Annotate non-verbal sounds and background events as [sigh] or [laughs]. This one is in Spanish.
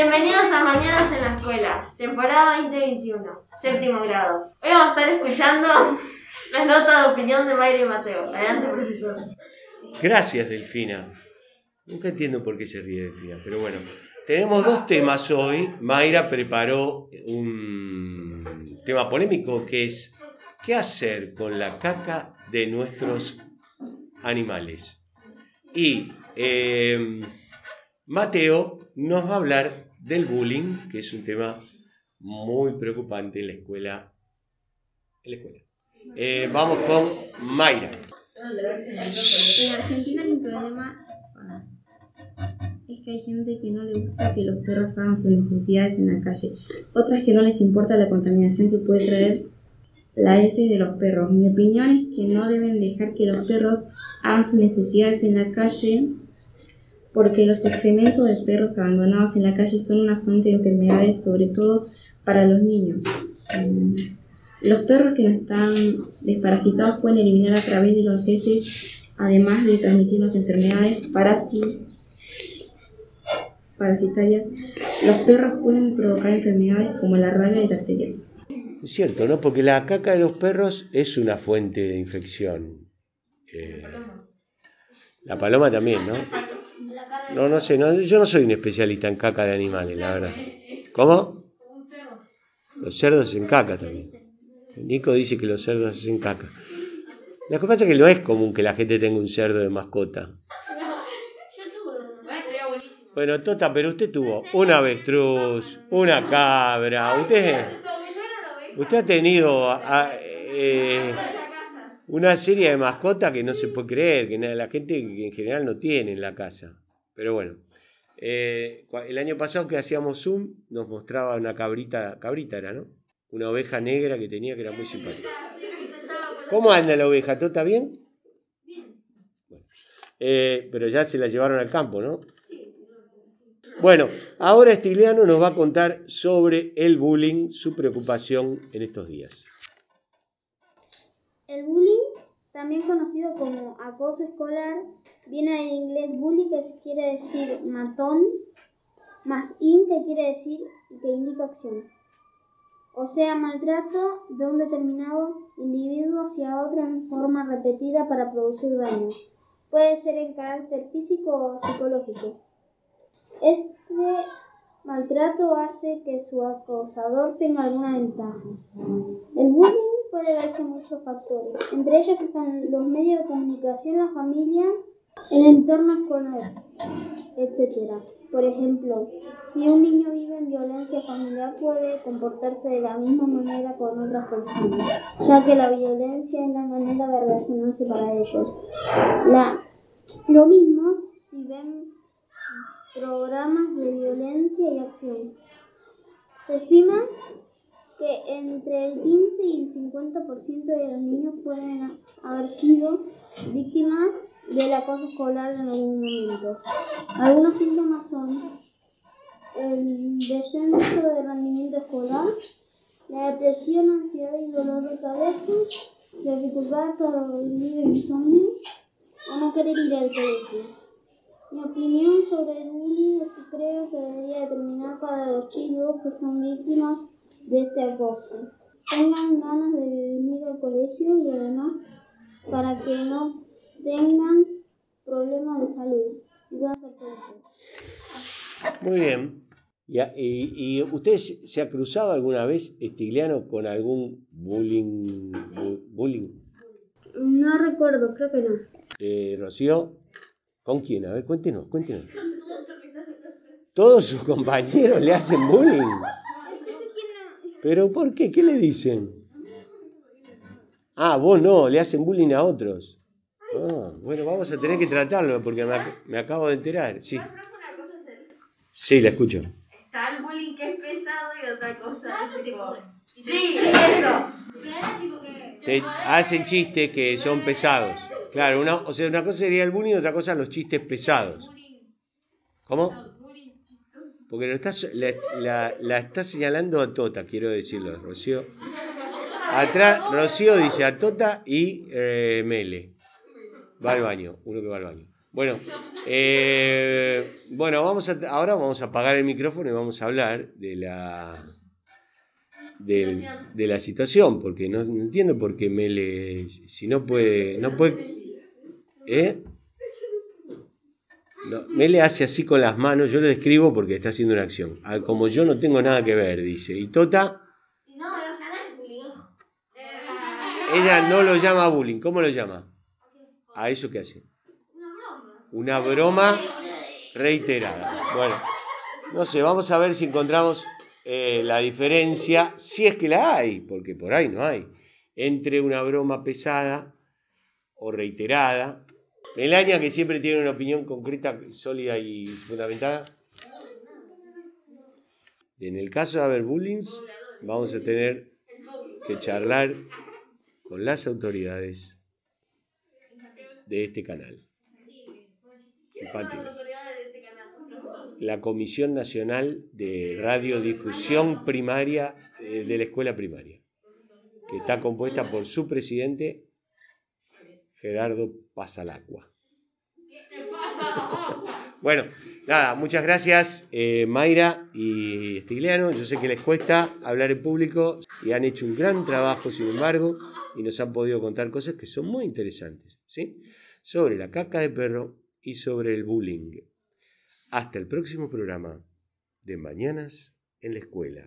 Bienvenidos a Mañanas en la Escuela, temporada 2021, séptimo grado. Hoy vamos a estar escuchando [laughs] las notas de opinión de Mayra y Mateo. Adelante, profesor. Gracias, Delfina. Nunca entiendo por qué se ríe Delfina, pero bueno. Tenemos dos temas hoy. Mayra preparó un tema polémico que es ¿qué hacer con la caca de nuestros animales? Y eh, Mateo nos va a hablar del bullying, que es un tema muy preocupante en la escuela. En la escuela. Eh, vamos con Mayra. En Argentina un problema es que hay gente que no le gusta que los perros hagan sus necesidades en la calle, otras que no les importa la contaminación que puede traer la heces de los perros. Mi opinión es que no deben dejar que los perros hagan sus necesidades en la calle porque los excrementos de perros abandonados en la calle son una fuente de enfermedades, sobre todo para los niños. Los perros que no están desparasitados pueden eliminar a través de los heces, además de transmitirnos enfermedades parasitarias. Los perros pueden provocar enfermedades como la rabia y la bacteria. Es cierto, ¿no? Porque la caca de los perros es una fuente de infección. Eh, la paloma también, ¿no? [laughs] No, no sé, no, yo no soy un especialista en caca de animales, la verdad. ¿Cómo? Los cerdos en caca también. Nico dice que los cerdos hacen caca. La cosa es que no es común que la gente tenga un cerdo de mascota. Bueno, Tota, pero usted tuvo un avestruz, una cabra, usted, usted ha tenido eh, una serie de mascotas que no se puede creer, que la gente en general no tiene en la casa. Pero bueno, eh, el año pasado que hacíamos Zoom nos mostraba una cabrita, cabrita era, ¿no? Una oveja negra que tenía que era muy simpática. ¿Cómo anda la oveja? ¿Todo está bien? Bien. Eh, pero ya se la llevaron al campo, ¿no? Bueno, ahora Estiliano nos va a contar sobre el bullying, su preocupación en estos días. El bullying, también conocido como acoso escolar, viene del inglés bully, que quiere decir matón, más in, que quiere decir que indica acción. O sea, maltrato de un determinado individuo hacia otro en forma repetida para producir daño. Puede ser en carácter físico o psicológico. Este maltrato hace que su acosador tenga alguna ventaja. El bullying puede verse en muchos factores. Entre ellos están los medios de comunicación, la familia, el entorno escolar, etc. Por ejemplo, si un niño vive en violencia familiar puede comportarse de la misma manera con otras personas, ya que la violencia es la manera de relacionarse para ellos. La, lo mismo si ven programas de violencia y acción. Se estima que entre el 15 y el 50% de los niños pueden haber sido víctimas del acoso escolar en algún momento. Algunos síntomas son el descenso de rendimiento escolar, la depresión, ansiedad y dolor de cabeza, la dificultad para dormir insomnio o no querer ir al colegio. Mi opinión sobre el bullying es que creo que debería terminar para los chicos que son víctimas de este acoso. Tengan ganas de venir al colegio y además para que no tengan problemas de salud y puedan ser felices. Muy bien. ¿Y, usted se ha cruzado alguna vez, Estigliano, con algún bullying? bullying? No recuerdo, creo que no. Eh, Rocío. ¿Con quién? A ver, cuéntenos, cuéntenos. Todos sus compañeros le hacen bullying. ¿Pero por qué? ¿Qué le dicen? Ah, vos no, le hacen bullying a otros. Bueno, vamos a tener que tratarlo porque me, acabo de enterar. Sí. Sí, la escucho. Está el bullying que es pesado y otra cosa Sí, eso. Te hacen chistes que son pesados. Claro, una, o sea, una cosa sería el bullying y otra cosa los chistes pesados. ¿Cómo? Porque lo estás, la, la, está señalando a Tota, quiero decirlo, Rocío. Atrás, Rocío dice a Tota y eh, Mele. Va al baño, uno que va al baño. Bueno, eh, bueno vamos a, ahora vamos a apagar el micrófono y vamos a hablar de la del- de la situación, porque no, no entiendo por qué Mele, si no puede, no puede, ¿eh? No, Mele hace así con las manos, yo lo describo porque está haciendo una acción. Ah, Como yo no tengo nada que ver, dice. Y Tota, ella no lo llama bullying, ¿cómo lo llama? ¿A eso qué hace? Una broma. Una broma reiterada. Bueno, no sé, vamos a ver si encontramos eh, la diferencia, si es que la hay, porque por ahí no hay, entre una broma pesada o reiterada. Melania, que siempre tiene una opinión concreta, sólida y fundamentada. En el caso de haber bullying, vamos a tener que charlar con las autoridades de este canal. De este canal. La Comisión Nacional de Radiodifusión Primaria eh, de la Escuela Primaria, que está compuesta por su presidente, Gerardo Pasalacua. Bueno, nada, muchas gracias eh, Mayra y Stigliano. Yo sé que les cuesta hablar en público y han hecho un gran trabajo, sin embargo, y nos han podido contar cosas que son muy interesantes, ¿sí? Sobre la caca de perro y sobre el bullying. Hasta el próximo programa de Mañanas en la Escuela.